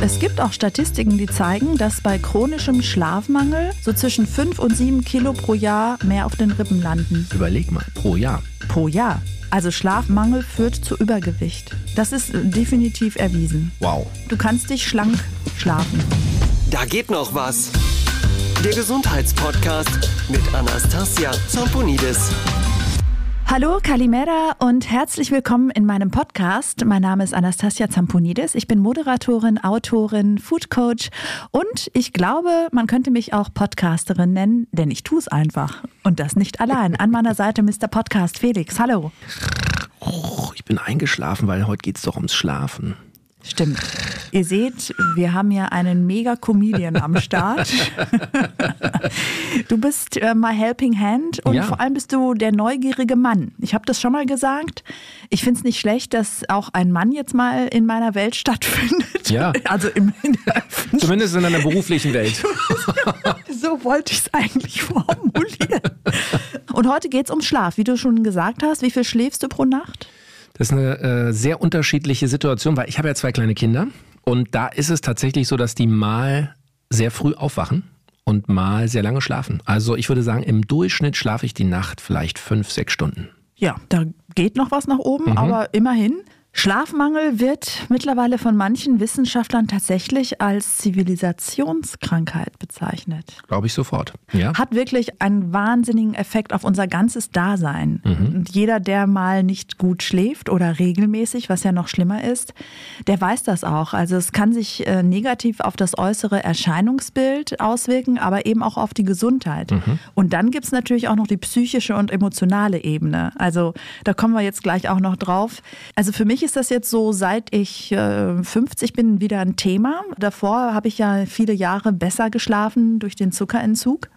Es gibt auch Statistiken, die zeigen, dass bei chronischem Schlafmangel so zwischen 5 und 7 Kilo pro Jahr mehr auf den Rippen landen. Überleg mal, pro Jahr. Pro Jahr. Also Schlafmangel führt zu Übergewicht. Das ist definitiv erwiesen. Wow. Du kannst dich schlank schlafen. Da geht noch was. Der Gesundheitspodcast mit Anastasia Zamponidis. Hallo, Kalimera und herzlich willkommen in meinem Podcast. Mein Name ist Anastasia Zamponidis. Ich bin Moderatorin, Autorin, Food Coach und ich glaube, man könnte mich auch Podcasterin nennen, denn ich tue es einfach. Und das nicht allein. An meiner Seite Mr. Podcast Felix. Hallo. Oh, ich bin eingeschlafen, weil heute geht es doch ums Schlafen. Stimmt. Ihr seht, wir haben ja einen Mega-Comedian am Start. du bist äh, my helping hand und Ja. vor allem bist du der neugierige Mann. Ich habe das schon mal gesagt. Ich finde es nicht schlecht, dass auch ein Mann jetzt mal in meiner Welt stattfindet. Ja. Also im, in. Zumindest in einer beruflichen Welt. So wollte ich es eigentlich formulieren. Und heute geht es um Schlaf. Wie du schon gesagt hast, wie viel schläfst du pro Nacht? Das ist eine äh, sehr unterschiedliche Situation, weil ich habe ja zwei kleine Kinder und da ist es tatsächlich so, dass die mal sehr früh aufwachen und mal sehr lange schlafen. Also ich würde sagen, im Durchschnitt schlafe ich die Nacht vielleicht fünf, sechs Stunden. Ja, da geht noch was nach oben, aber immerhin. Schlafmangel wird mittlerweile von manchen Wissenschaftlern tatsächlich als Zivilisationskrankheit bezeichnet. Glaube ich sofort. Ja. Hat wirklich einen wahnsinnigen Effekt auf unser ganzes Dasein. Und jeder, der mal nicht gut schläft oder regelmäßig, was ja noch schlimmer ist, der weiß das auch. Also es kann sich äh, negativ auf das äußere Erscheinungsbild auswirken, aber eben auch auf die Gesundheit. Und dann gibt es natürlich auch noch die psychische und emotionale Ebene. Also da kommen wir jetzt gleich auch noch drauf. Also für mich ist das jetzt so, seit ich äh, 50 bin, wieder ein Thema. Davor habe ich ja viele Jahre besser geschlafen durch den Zuckerentzug.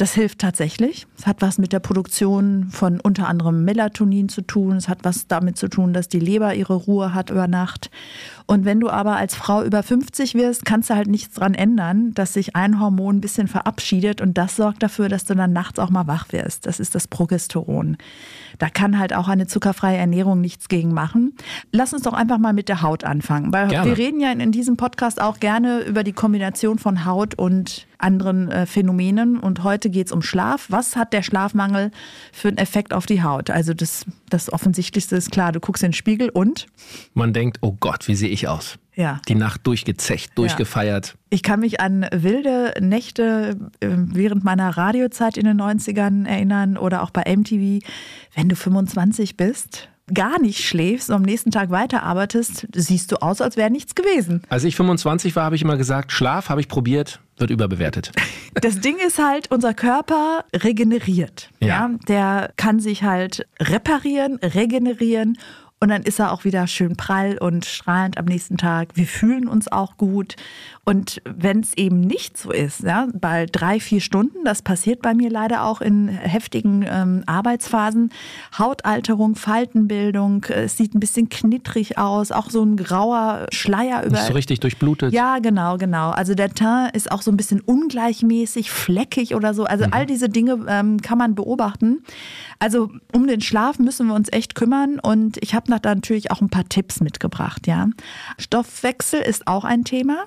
Das hilft tatsächlich. Es hat was mit der Produktion von unter anderem Melatonin zu tun. Es hat was damit zu tun, dass die Leber ihre Ruhe hat über Nacht. Und wenn du aber als Frau über 50 wirst, kannst du halt nichts dran ändern, dass sich ein Hormon ein bisschen verabschiedet und das sorgt dafür, dass du dann nachts auch mal wach wirst. Das ist das Progesteron. Da kann halt auch eine zuckerfreie Ernährung nichts gegen machen. Lass uns doch einfach mal mit der Haut anfangen, weil Gerne. wir reden ja in, in diesem Podcast auch gerne über die Kombination von Haut und anderen äh, Phänomenen. Und heute geht es um Schlaf. Was hat der Schlafmangel für einen Effekt auf die Haut? Also das, das Offensichtlichste ist klar, du guckst in den Spiegel und Man denkt, oh Gott, wie sehe ich aus? ja. Die Nacht durchgezecht, durchgefeiert. Ich kann mich an wilde Nächte äh, während meiner Radiozeit in den 90ern erinnern oder auch bei MTV. Wenn du 25 bist, gar nicht schläfst und am nächsten Tag weiterarbeitest, siehst du aus, als wäre nichts gewesen. Als ich 25 war, habe ich immer gesagt, Schlaf habe ich probiert, wird überbewertet. Das Ding ist halt, unser Körper regeneriert. Ja. Ja. Der kann sich halt reparieren, regenerieren und dann ist er auch wieder schön prall und strahlend am nächsten Tag. Wir fühlen uns auch gut. Und wenn es eben nicht so ist, ja, bei drei, vier Stunden, das passiert bei mir leider auch in heftigen ähm, Arbeitsphasen, Hautalterung, Faltenbildung, äh, es sieht ein bisschen knittrig aus, auch so ein grauer Schleier über Nicht so richtig durchblutet. ja, genau, genau. Also der Teint ist auch so ein bisschen ungleichmäßig, fleckig oder so. Also all diese Dinge ähm, kann man beobachten. Also um den Schlaf müssen wir uns echt kümmern und ich habe da natürlich auch ein paar Tipps mitgebracht. Ja, Stoffwechsel ist auch ein Thema.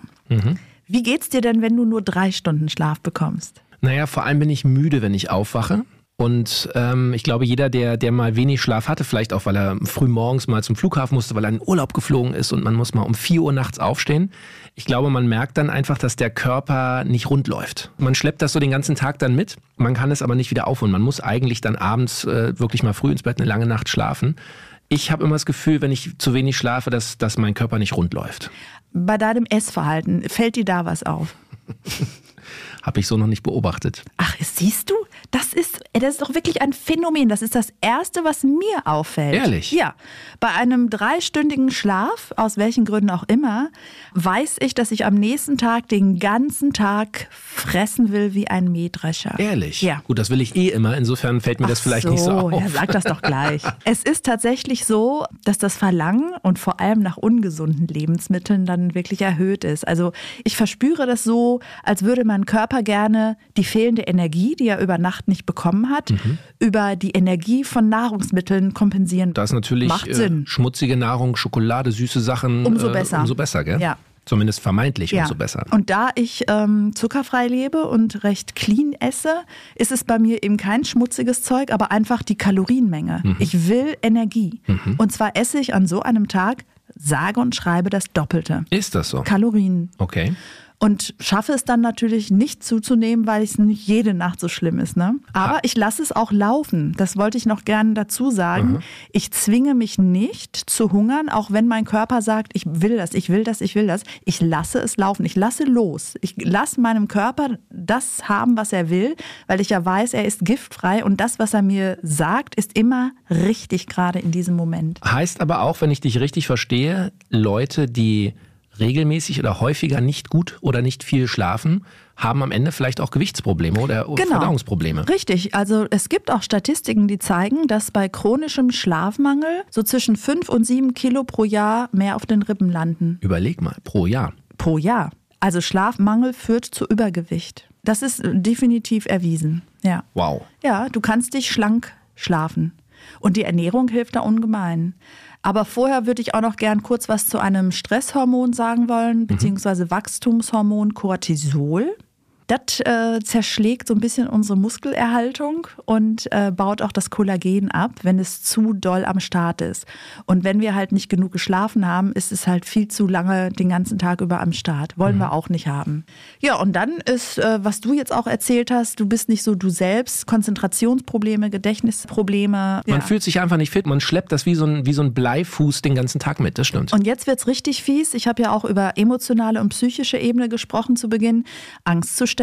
Wie geht's dir denn, wenn du nur drei Stunden Schlaf bekommst? Naja, vor allem bin ich müde, wenn ich aufwache. Und ähm, ich glaube, jeder, der, der mal wenig Schlaf hatte, vielleicht auch, weil er früh morgens mal zum Flughafen musste, weil er in Urlaub geflogen ist und man muss mal um 4 Uhr nachts aufstehen. Ich glaube, man merkt dann einfach, dass der Körper nicht rund läuft. Man schleppt das so den ganzen Tag dann mit, man kann es aber nicht wieder aufholen. Man muss eigentlich dann abends äh, wirklich mal früh ins Bett eine lange Nacht schlafen. Ich habe immer das Gefühl, wenn ich zu wenig schlafe, dass, dass mein Körper nicht rund läuft. Bei deinem Essverhalten, fällt dir da was auf? Habe ich so noch nicht beobachtet. Ach, siehst du? Das ist, das ist doch wirklich ein Phänomen. Das ist das Erste, was mir auffällt. Ehrlich? Ja. Bei einem dreistündigen Schlaf, aus welchen Gründen auch immer, weiß ich, dass ich am nächsten Tag den ganzen Tag fressen will wie ein Mähdrescher. Ehrlich? Ja. Gut, das will ich eh immer. Insofern fällt mir das Ach vielleicht nicht so auf. Ja, sag das doch gleich. es ist tatsächlich so, dass das Verlangen und vor allem nach ungesunden Lebensmitteln dann wirklich erhöht ist. Also ich verspüre das so, als würde mein Körper gerne die fehlende Energie, die er über Nacht nicht bekommen hat, Mhm. über die Energie von Nahrungsmitteln kompensieren. Da ist natürlich Macht äh, Sinn. schmutzige Nahrung, Schokolade, süße Sachen. Umso äh, besser. Umso besser, gell? Ja. Zumindest vermeintlich Ja. umso besser. Und da ich ähm, zuckerfrei lebe und recht clean esse, ist es bei mir eben kein schmutziges Zeug, aber einfach die Kalorienmenge. Mhm. Ich will Energie. Und zwar esse ich an so einem Tag sage und schreibe das Doppelte. Ist das so? Kalorien. Okay. Und schaffe es dann natürlich nicht zuzunehmen, weil es nicht jede Nacht so schlimm ist. Ne? Aber ich lasse es auch laufen. Das wollte ich noch gerne dazu sagen. Ich zwinge mich nicht zu hungern, auch wenn mein Körper sagt, ich will das, ich will das, ich will das. Ich lasse es laufen. Ich lasse los. Ich lasse meinem Körper das haben, was er will, weil ich ja weiß, er ist giftfrei und das, was er mir sagt, ist immer richtig gerade in diesem Moment. Heißt aber auch, wenn ich dich richtig verstehe, Leute, die regelmäßig oder häufiger nicht gut oder nicht viel schlafen, haben am Ende vielleicht auch Gewichtsprobleme oder Genau. Verdauungsprobleme. Richtig, also es gibt auch Statistiken, die zeigen, dass bei chronischem Schlafmangel so zwischen 5 und 7 Kilo pro Jahr mehr auf den Rippen landen. Überleg mal, pro Jahr. Pro Jahr. Also Schlafmangel führt zu Übergewicht. Das ist definitiv erwiesen. Ja. Wow. Ja, du kannst dich schlank schlafen. Und die Ernährung hilft da ungemein. Aber vorher würde ich auch noch gern kurz was zu einem Stresshormon sagen wollen, beziehungsweise Wachstumshormon Cortisol. Das äh, zerschlägt so ein bisschen unsere Muskelerhaltung und äh, baut auch das Kollagen ab, wenn es zu doll am Start ist. Und wenn wir halt nicht genug geschlafen haben, ist es halt viel zu lange den ganzen Tag über am Start. Wollen wir auch nicht haben. Ja, und dann ist, äh, was du jetzt auch erzählt hast, du bist nicht so du selbst, Konzentrationsprobleme, Gedächtnisprobleme. Man Ja. fühlt sich einfach nicht fit, man schleppt das wie so ein, wie so ein Bleifuß den ganzen Tag mit, das stimmt. Und jetzt wird's richtig fies. Ich habe ja auch über emotionale und psychische Ebene gesprochen zu Beginn.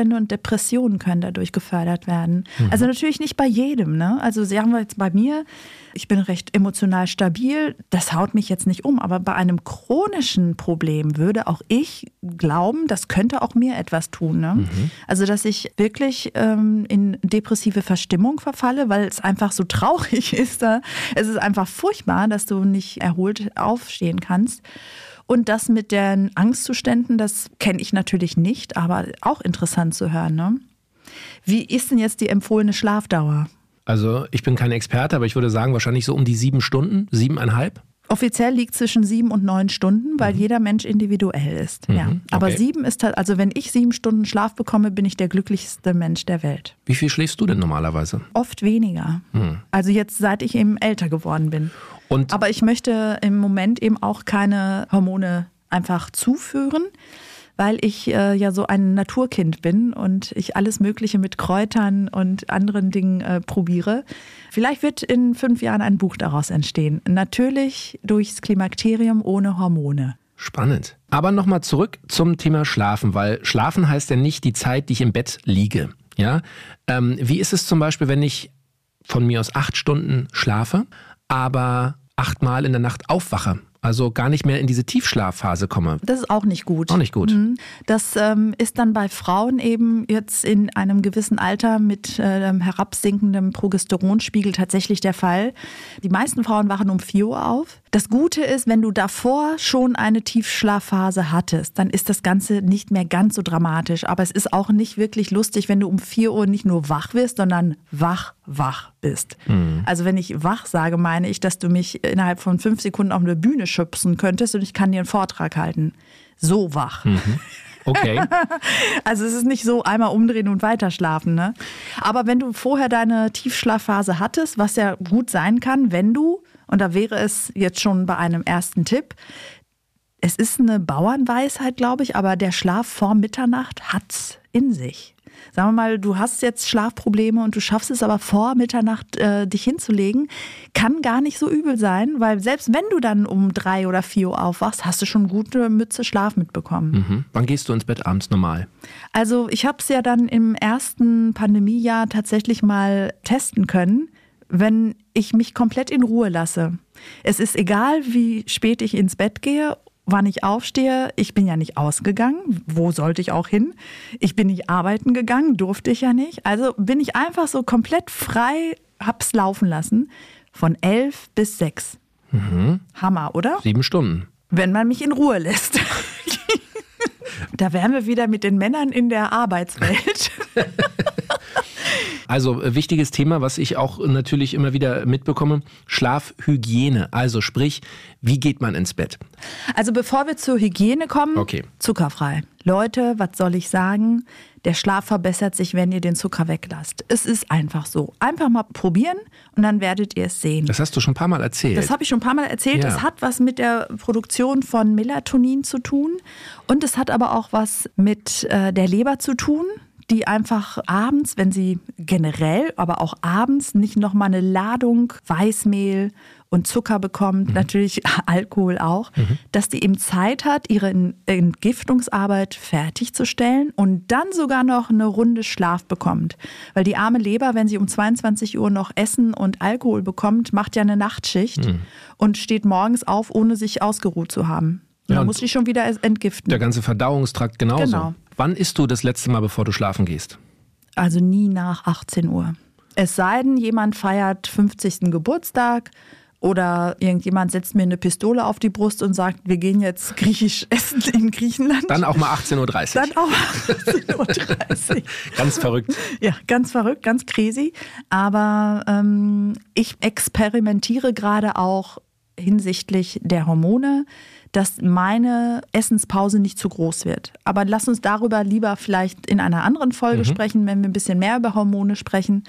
Angstzustände und Depressionen können dadurch gefördert werden. Also natürlich nicht bei jedem. Ne? Also sagen wir jetzt bei mir, ich bin recht emotional stabil. Das haut mich jetzt nicht um. Aber bei einem chronischen Problem würde auch ich glauben, das könnte auch mir etwas tun. Ne? Also dass ich wirklich ähm, in depressive Verstimmung verfalle, weil es einfach so traurig ist. Da. Es ist einfach furchtbar, dass du nicht erholt aufstehen kannst. Und das mit den Angstzuständen, das kenne ich natürlich nicht, aber auch interessant zu hören. Ne? Wie ist denn jetzt die empfohlene Schlafdauer? Also ich bin kein Experte, aber ich würde sagen, wahrscheinlich so um die sieben Stunden, siebeneinhalb. Offiziell liegt zwischen sieben und neun Stunden, weil jeder Mensch individuell ist. Ja. Aber okay. sieben ist halt, also wenn ich sieben Stunden Schlaf bekomme, bin ich der glücklichste Mensch der Welt. Wie viel schläfst du denn normalerweise? Oft weniger. Also jetzt, seit ich eben älter geworden bin. Und Aber ich möchte im Moment eben auch keine Hormone einfach zuführen, weil ich äh, ja so ein Naturkind bin und ich alles Mögliche mit Kräutern und anderen Dingen äh, probiere. Vielleicht wird in fünf Jahren ein Buch daraus entstehen. Natürlich durchs Klimakterium ohne Hormone. Spannend. Aber nochmal zurück zum Thema Schlafen, weil Schlafen heißt ja nicht die Zeit, die ich im Bett liege. Ja? Ähm, wie ist es zum Beispiel, wenn ich von mir aus acht Stunden schlafe, aber achtmal in der Nacht aufwache? Also gar nicht mehr in diese Tiefschlafphase komme. Das ist auch nicht gut. Auch nicht gut. Mhm. Das ähm, ist dann bei Frauen eben jetzt in einem gewissen Alter mit ähm, herabsinkendem Progesteronspiegel tatsächlich der Fall. Die meisten Frauen wachen um 4 Uhr auf. Das Gute ist, wenn du davor schon eine Tiefschlafphase hattest, dann ist das Ganze nicht mehr ganz so dramatisch. Aber es ist auch nicht wirklich lustig, wenn du um 4 Uhr nicht nur wach wirst, sondern wach, wach bist. Also wenn ich wach sage, meine ich, dass du mich innerhalb von fünf Sekunden auf eine Bühne schubsen könntest und ich kann dir einen Vortrag halten. So wach. Okay. Also es ist nicht so einmal umdrehen und weiter schlafen. Ne? Aber wenn du vorher deine Tiefschlafphase hattest, was ja gut sein kann, wenn du, und da wäre es jetzt schon bei einem ersten Tipp, es ist eine Bauernweisheit, glaube ich, aber der Schlaf vor Mitternacht hat's in sich. Sagen wir mal, du hast jetzt Schlafprobleme und du schaffst es aber vor Mitternacht äh, dich hinzulegen, kann gar nicht so übel sein, weil selbst wenn du dann um drei oder vier Uhr aufwachst, hast du schon gute Mütze Schlaf mitbekommen. mhm. Wann gehst du ins Bett abends normal? Also ich habe es ja dann im ersten Pandemiejahr tatsächlich mal testen können, wenn ich mich komplett in Ruhe lasse. Es ist egal, wie spät ich ins Bett gehe, wann ich aufstehe. Ich bin ja nicht ausgegangen. Wo sollte ich auch hin? Ich bin nicht arbeiten gegangen, durfte ich ja nicht. Also bin ich einfach so komplett frei, hab's laufen lassen. Von elf bis sechs. Hammer, oder? Sieben Stunden. wenn man mich in Ruhe lässt. da wären wir wieder mit den Männern in der Arbeitswelt. Also äh, wichtiges Thema, was ich auch natürlich immer wieder mitbekomme, Schlafhygiene. Also sprich, wie geht man ins Bett? Also bevor wir zur Hygiene kommen, Okay. zuckerfrei. Leute, was soll ich sagen? Der Schlaf verbessert sich, wenn ihr den Zucker weglasst. Es ist einfach so. Einfach mal probieren und dann werdet ihr es sehen. Das hast du schon ein paar Mal erzählt. Das habe ich schon ein paar Mal erzählt. Ja. Es hat was mit der Produktion von Melatonin zu tun und es hat aber auch was mit äh, der Leber zu tun, die einfach abends, wenn sie generell, aber auch abends nicht nochmal eine Ladung Weißmehl und Zucker bekommt, natürlich Alkohol auch, dass die eben Zeit hat, ihre Entgiftungsarbeit fertigzustellen und dann sogar noch eine Runde Schlaf bekommt. Weil die arme Leber, wenn sie um 22 Uhr noch Essen und Alkohol bekommt, macht ja eine Nachtschicht und steht morgens auf, ohne sich ausgeruht zu haben. Ja, und muss sie schon wieder entgiften. Der ganze Verdauungstrakt genauso. Genau. Wann isst du das letzte Mal, bevor du schlafen gehst? Also nie nach 18 Uhr. Es sei denn, jemand feiert 50. Geburtstag oder irgendjemand setzt mir eine Pistole auf die Brust und sagt, wir gehen jetzt griechisch essen in Griechenland. Dann auch mal 18.30 Uhr. Dann auch 18.30 Uhr. Ganz verrückt. Ja, ganz verrückt, ganz crazy. Aber ähm, ich experimentiere gerade auch hinsichtlich der Hormone, dass meine Essenspause nicht zu groß wird. Aber lass uns darüber lieber vielleicht in einer anderen Folge sprechen, wenn wir ein bisschen mehr über Hormone sprechen.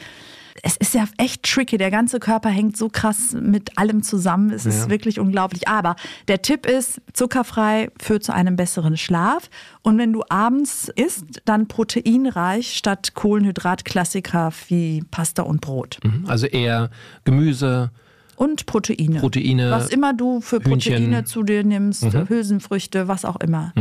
Es ist ja echt tricky. Der ganze Körper hängt so krass mit allem zusammen. Es ist Ja. wirklich unglaublich. Aber der Tipp ist, zuckerfrei führt zu einem besseren Schlaf. Und wenn du abends isst, dann proteinreich statt Kohlenhydratklassiker wie Pasta und Brot. Mhm. Also eher Gemüse, Und Proteine. Proteine, Was immer du für Hühnchen. Proteine zu dir nimmst, Hülsenfrüchte, was auch immer.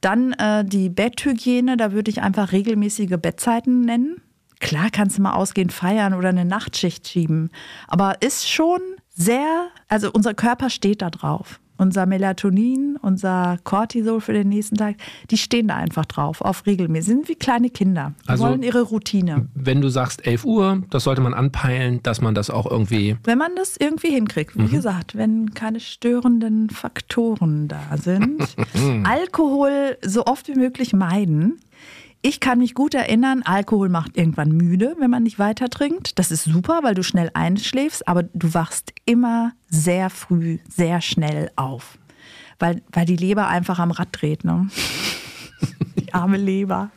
Dann äh, die Betthygiene, da würde ich einfach regelmäßige Bettzeiten nennen. Klar kannst du mal ausgehen, feiern oder eine Nachtschicht schieben. Aber ist schon sehr, also unser Körper steht da drauf. Unser Melatonin, unser Cortisol für den nächsten Tag, die stehen da einfach drauf, auf regelmäßig. Sind wie kleine Kinder. Die Also- wollen ihre Routine. wenn du sagst 11 Uhr, das sollte man anpeilen, dass man das auch irgendwie. Wenn man das irgendwie hinkriegt, wie gesagt, wenn keine störenden Faktoren da sind. Alkohol so oft wie möglich meiden. Ich kann mich gut erinnern, Alkohol macht irgendwann müde, wenn man nicht weiter trinkt. Das ist super, weil du schnell einschläfst, aber du wachst immer sehr früh, sehr schnell auf. Weil, weil die Leber einfach am Rad dreht. Ne? Die arme Leber.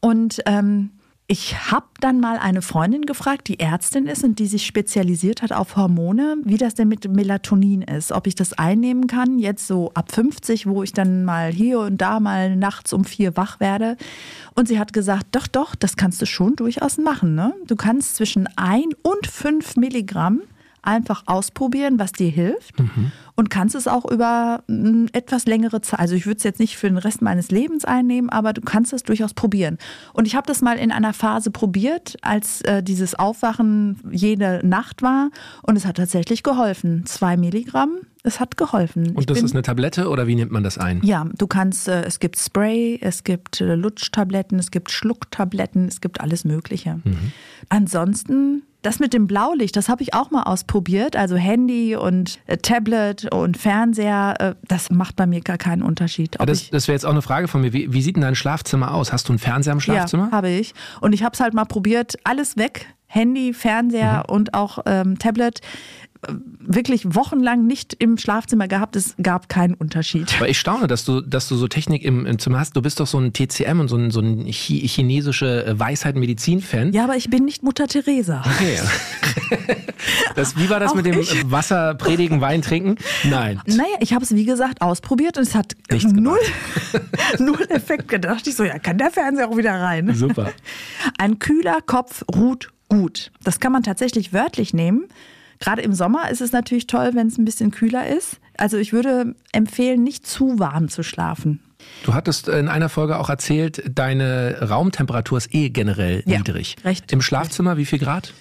Und ähm, ich habe dann mal eine Freundin gefragt, die Ärztin ist und die sich spezialisiert hat auf Hormone, wie das denn mit Melatonin ist. Ob ich das einnehmen kann, jetzt so ab 50, wo ich dann mal hier und da mal nachts um vier wach werde. Und sie hat gesagt, doch, doch, das kannst du schon durchaus machen. Ne? Du kannst zwischen ein und fünf Milligramm einfach ausprobieren, was dir hilft und kannst es auch über mm, etwas längere Zeit, also ich würde es jetzt nicht für den Rest meines Lebens einnehmen, aber du kannst es durchaus probieren. Und ich habe das mal in einer Phase probiert, als äh, dieses Aufwachen jede Nacht war und es hat tatsächlich geholfen. Zwei Milligramm, es hat geholfen. Und das bin- ist eine Tablette oder wie nimmt man das ein? ja, du kannst, äh, es gibt Spray, es gibt äh, Lutschtabletten, es gibt Schlucktabletten, es gibt alles Mögliche. Ansonsten, das mit dem Blaulicht, das habe ich auch mal ausprobiert. Also Handy und äh, Tablet und Fernseher, äh, das macht bei mir gar keinen Unterschied. Ja, das das wäre jetzt auch eine Frage von mir. Wie, wie sieht denn dein Schlafzimmer aus? Hast du einen Fernseher im Schlafzimmer? Ja, habe ich. Und ich habe es halt mal probiert, alles weg. Handy, Fernseher Mhm. und auch ähm, Tablet. Äh, Wirklich wochenlang nicht im Schlafzimmer gehabt. Es gab keinen Unterschied. Aber ich staune, dass du, dass du so Technik im, im Zimmer hast. Du bist doch so ein TCM und so ein, so ein chi chinesische äh, Weisheit-Medizin-Fan. Ja, aber ich bin nicht Mutter Teresa. Okay. das, wie war das Auch mit dem ich. Wasser predigen, Wein trinken? Nein. Naja, ich habe es wie gesagt ausprobiert und es hat Nichts null, null Effekt gedacht. Ich so, ja, kann der Fernseher auch wieder rein. Super. Ein kühler Kopf ruht gut. Das kann man tatsächlich wörtlich nehmen. Gerade im Sommer ist es natürlich toll, wenn es ein bisschen kühler ist. Also ich würde empfehlen, nicht zu warm zu schlafen. Du hattest in einer Folge auch erzählt, deine Raumtemperatur ist eh generell Ja, niedrig. recht. Im Schlafzimmer wie viel Grad?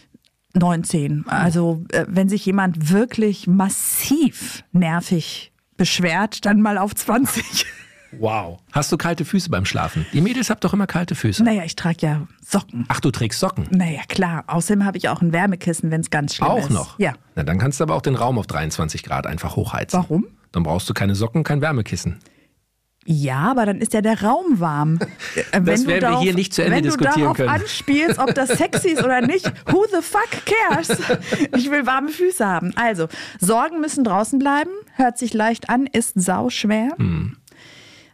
19. Also äh, wenn sich jemand wirklich massiv nervig beschwert, dann mal auf 20. Wow. Hast du kalte Füße beim Schlafen? Die Mädels habt doch immer kalte Füße. Naja, ich trage ja Socken. Ach, du trägst Socken. Naja, klar. Außerdem habe ich auch ein Wärmekissen, wenn es ganz schlimm ist. Auch noch? Ja. Na, dann kannst du aber auch den Raum auf 23 Grad einfach hochheizen. Warum? Dann brauchst du keine Socken, kein Wärmekissen. Ja, aber dann ist ja der Raum warm. Äh, das werden darauf, wir hier nicht zu Ende diskutieren können. Wenn du darauf anspielst, ob das sexy ist oder nicht, who the fuck cares? Ich will warme Füße haben. Also, Sorgen müssen draußen bleiben, hört sich leicht an, ist sauschwer. Hm.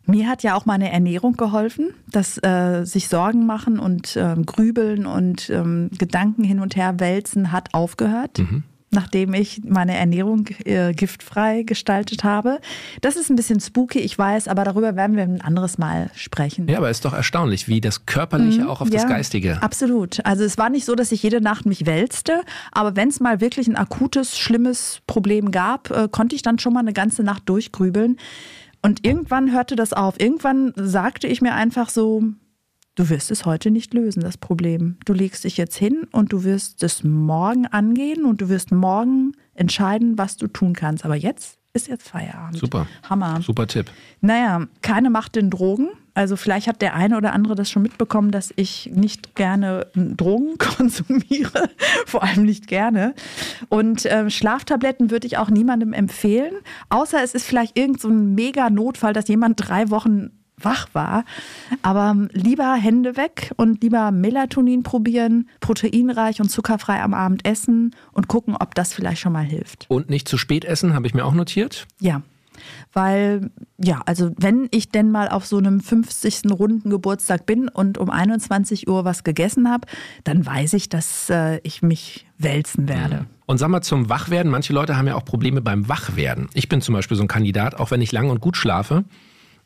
Mir hat ja auch meine Ernährung geholfen, dass äh, sich Sorgen machen und äh, grübeln und ähm, Gedanken hin und her wälzen hat aufgehört. Mhm nachdem ich meine Ernährung äh, giftfrei gestaltet habe. Das ist ein bisschen spooky, ich weiß, aber darüber werden wir ein anderes Mal sprechen. Ja, aber es ist doch erstaunlich, wie das Körperliche mhm, auch auf ja, das Geistige. Absolut. Also es war nicht so, dass ich jede Nacht mich wälzte, aber wenn es mal wirklich ein akutes, schlimmes Problem gab, äh, konnte ich dann schon mal eine ganze Nacht durchgrübeln. Und irgendwann hörte das auf. Irgendwann sagte ich mir einfach so, Du wirst es heute nicht lösen, das Problem. Du legst dich jetzt hin und du wirst es morgen angehen und du wirst morgen entscheiden, was du tun kannst. Aber jetzt ist jetzt Feierabend. Super. Hammer. Super Tipp. Naja, keine Macht in Drogen. Also vielleicht hat der eine oder andere das schon mitbekommen, dass ich nicht gerne Drogen konsumiere, vor allem nicht gerne. Und äh, Schlaftabletten würde ich auch niemandem empfehlen, außer es ist vielleicht irgendein so mega Notfall, dass jemand drei Wochen wach war. Aber lieber Hände weg und lieber Melatonin probieren, proteinreich und zuckerfrei am Abend essen und gucken, ob das vielleicht schon mal hilft. Und nicht zu spät essen, habe ich mir auch notiert. Ja. Weil, ja, also wenn ich denn mal auf so einem 50. runden Geburtstag bin und um 21 Uhr was gegessen habe, dann weiß ich, dass äh, ich mich wälzen werde. Und sag mal zum Wachwerden, manche Leute haben ja auch Probleme beim Wachwerden. Ich bin zum Beispiel so ein Kandidat, auch wenn ich lang und gut schlafe,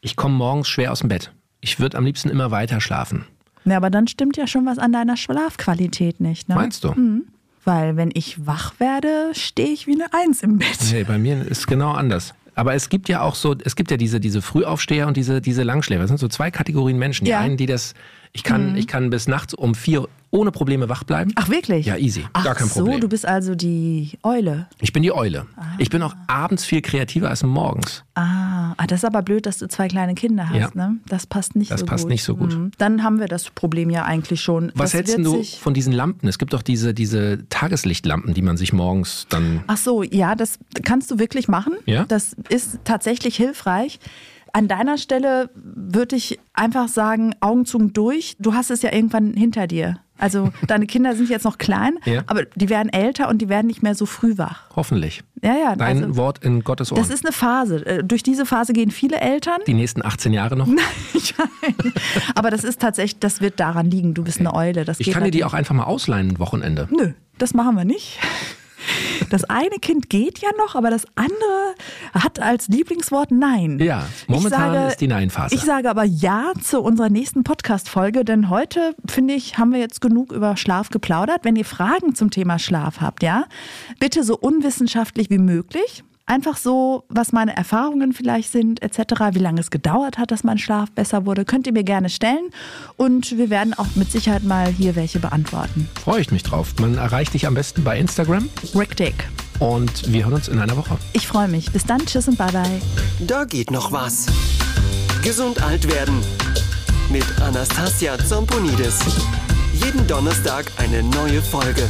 ich komme morgens schwer aus dem Bett. Ich würde am liebsten immer weiter schlafen. Ja, aber dann stimmt ja schon was an deiner Schlafqualität nicht, ne? Meinst du? Mhm. Weil wenn ich wach werde, stehe ich wie eine Eins im Bett. Nee, bei mir ist es genau anders. Aber es gibt ja auch so, es gibt ja diese, diese Frühaufsteher und diese, diese Langschläfer. Das sind so zwei Kategorien Menschen. Die ja. einen, die das, ich kann, mhm. ich kann bis nachts um vier ohne Probleme wach bleiben. Ach wirklich? Ja, easy. Ach Gar kein Problem. so, du bist also die Eule. Ich bin die Eule. Ah. Ich bin auch abends viel kreativer als morgens. Ah, ah, das ist aber blöd, dass du zwei kleine Kinder hast, ja. ne? Das passt nicht das so gut. Das passt nicht so gut. Mhm. Dann haben wir das Problem ja eigentlich schon. Was das hältst du von diesen Lampen? Es gibt doch diese, diese Tageslichtlampen, die man sich morgens dann. Ach so, ja, das kannst du wirklich machen. Ja? Das ist tatsächlich hilfreich. An deiner Stelle würde ich einfach sagen, Augen zu durch. Du hast es ja irgendwann hinter dir. Also deine Kinder sind jetzt noch klein, ja. aber die werden älter und die werden nicht mehr so früh wach. Hoffentlich. Ja, ja. Dein also, Wort in Gottes Ohren. Das ist eine Phase. Äh, durch diese Phase gehen viele Eltern. Die nächsten 18 Jahre noch? Nein. aber das ist tatsächlich, das wird daran liegen. Du bist okay. eine Eule. Das ich kann dir die auch einfach mal ausleihen, ein Wochenende. Nö, das machen wir nicht. Das eine Kind geht ja noch, aber das andere hat als Lieblingswort Nein. Ja, momentan sage, ist die Nein-Phase. Ich sage aber Ja zu unserer nächsten Podcast-Folge, denn heute, finde ich, haben wir jetzt genug über Schlaf geplaudert. Wenn ihr Fragen zum Thema Schlaf habt, ja, bitte so unwissenschaftlich wie möglich. Einfach so, was meine Erfahrungen vielleicht sind, etc., wie lange es gedauert hat, dass mein Schlaf besser wurde, könnt ihr mir gerne stellen. Und wir werden auch mit Sicherheit mal hier welche beantworten. Freue ich mich drauf. Man erreicht dich am besten bei Instagram. Rick Dick. Und wir hören uns in einer Woche. Ich freue mich. Bis dann. Tschüss und bye bye. Da geht noch was. Gesund alt werden. Mit Anastasia Zamponidis. Jeden Donnerstag eine neue Folge.